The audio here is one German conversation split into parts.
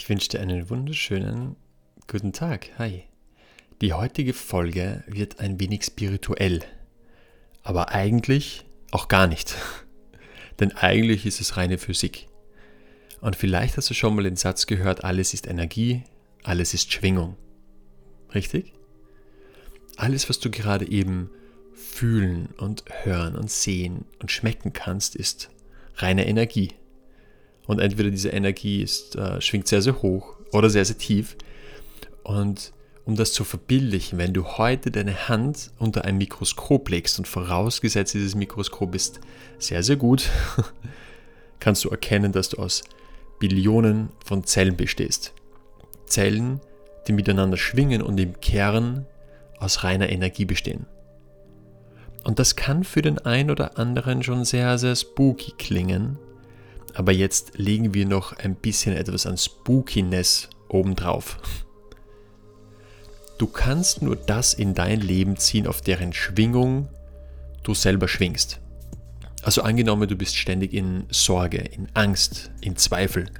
Ich wünsche dir einen wunderschönen guten Tag. Hi. Die heutige Folge wird ein wenig spirituell, aber eigentlich auch gar nicht. Denn eigentlich ist es reine Physik. Und vielleicht hast du schon mal den Satz gehört, alles ist Energie, alles ist Schwingung. Richtig? Alles, was du gerade eben fühlen und hören und sehen und schmecken kannst, ist reine Energie. Und entweder diese Energie ist, äh, schwingt sehr, sehr hoch oder sehr, sehr tief. Und um das zu verbildlichen, wenn du heute deine Hand unter ein Mikroskop legst und vorausgesetzt dieses Mikroskop ist sehr, sehr gut, kannst du erkennen, dass du aus Billionen von Zellen bestehst. Zellen, die miteinander schwingen und im Kern aus reiner Energie bestehen. Und das kann für den einen oder anderen schon sehr, sehr spooky klingen, aber jetzt legen wir noch ein bisschen etwas an Spookiness obendrauf. Du kannst nur das in dein Leben ziehen, auf deren Schwingung du selber schwingst. Also angenommen, du bist ständig in Sorge, in Angst, in Zweifel,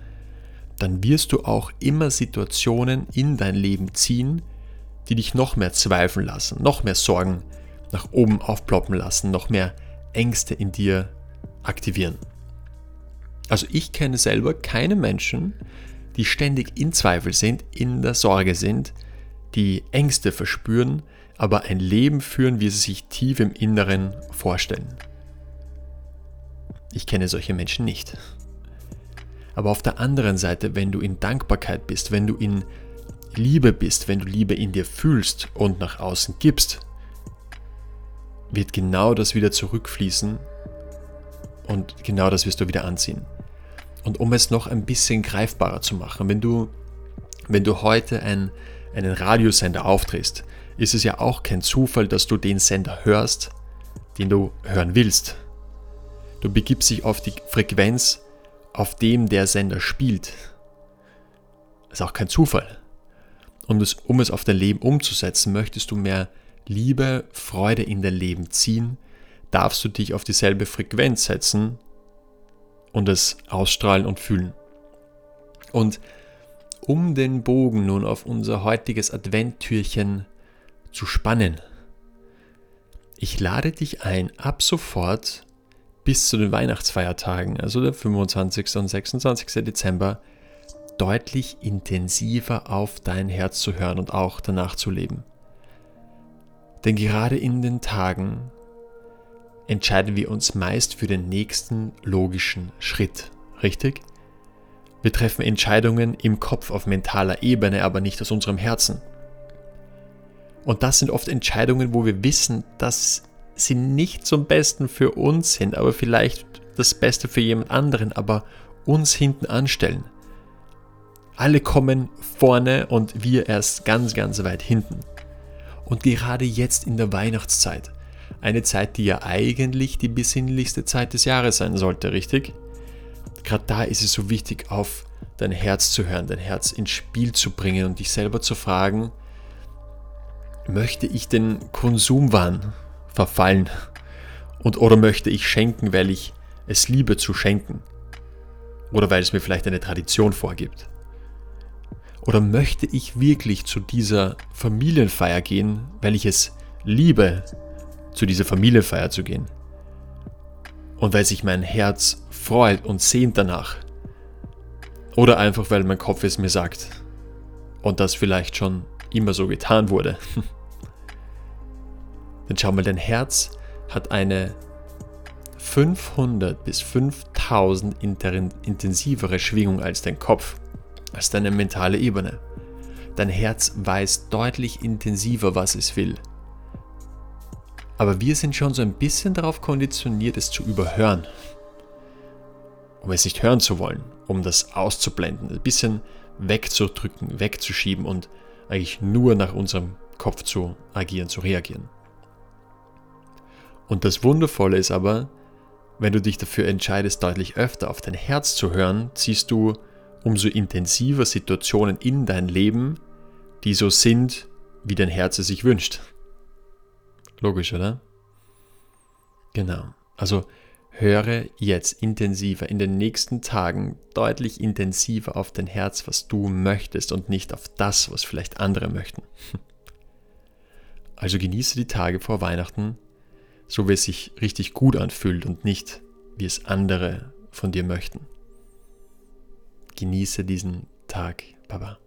dann wirst du auch immer Situationen in dein Leben ziehen, die dich noch mehr zweifeln lassen, noch mehr Sorgen nach oben aufploppen lassen, noch mehr Ängste in dir aktivieren. Also ich kenne selber keine Menschen, die ständig in Zweifel sind, in der Sorge sind, die Ängste verspüren, aber ein Leben führen, wie sie sich tief im Inneren vorstellen. Ich kenne solche Menschen nicht. Aber auf der anderen Seite, wenn du in Dankbarkeit bist, wenn du in Liebe bist, wenn du Liebe in dir fühlst und nach außen gibst, wird genau das wieder zurückfließen und genau das wirst du wieder anziehen. Und um es noch ein bisschen greifbarer zu machen, wenn du, wenn du heute ein, einen Radiosender aufdrehst, ist es ja auch kein Zufall, dass du den Sender hörst, den du hören willst. Du begibst dich auf die Frequenz, auf dem der Sender spielt. Das ist auch kein Zufall. Und es, um es auf dein Leben umzusetzen, möchtest du mehr Liebe, Freude in dein Leben ziehen, darfst du dich auf dieselbe Frequenz setzen und es ausstrahlen und fühlen. Und um den Bogen nun auf unser heutiges Adventtürchen zu spannen, ich lade dich ein, ab sofort bis zu den Weihnachtsfeiertagen, also der 25. und 26. Dezember, deutlich intensiver auf dein Herz zu hören und auch danach zu leben. Denn gerade in den Tagen entscheiden wir uns meist für den nächsten logischen Schritt, richtig? Wir treffen Entscheidungen im Kopf auf mentaler Ebene, aber nicht aus unserem Herzen. Und das sind oft Entscheidungen, wo wir wissen, dass sie nicht zum Besten für uns sind, aber vielleicht das Beste für jemand anderen, aber uns hinten anstellen. Alle kommen vorne und wir erst ganz, ganz weit hinten. Und gerade jetzt in der Weihnachtszeit eine Zeit, die ja eigentlich die besinnlichste Zeit des Jahres sein sollte, richtig? Gerade da ist es so wichtig, auf dein Herz zu hören, dein Herz ins Spiel zu bringen und dich selber zu fragen, möchte ich den Konsumwahn verfallen? Und oder möchte ich schenken, weil ich es liebe zu schenken? Oder weil es mir vielleicht eine Tradition vorgibt? Oder möchte ich wirklich zu dieser Familienfeier gehen, weil ich es liebe, zu dieser Familienfeier zu gehen. Und weil sich mein Herz freut und sehnt danach. Oder einfach weil mein Kopf es mir sagt. Und das vielleicht schon immer so getan wurde. Denn schau mal, dein Herz hat eine 500 bis 5000 intensivere Schwingung als dein Kopf, als deine mentale Ebene. Dein Herz weiß deutlich intensiver, was es will. Aber wir sind schon so ein bisschen darauf konditioniert, es zu überhören. Um es nicht hören zu wollen, um das auszublenden, ein bisschen wegzudrücken, wegzuschieben und eigentlich nur nach unserem Kopf zu agieren, zu reagieren. Und das Wundervolle ist aber, wenn du dich dafür entscheidest, deutlich öfter auf dein Herz zu hören, ziehst du umso intensiver Situationen in dein Leben, die so sind, wie dein Herz es sich wünscht. Logisch, oder? Genau. Also höre jetzt intensiver, in den nächsten Tagen deutlich intensiver auf dein Herz, was du möchtest und nicht auf das, was vielleicht andere möchten. Also genieße die Tage vor Weihnachten, so wie es sich richtig gut anfühlt und nicht, wie es andere von dir möchten. Genieße diesen Tag, Baba.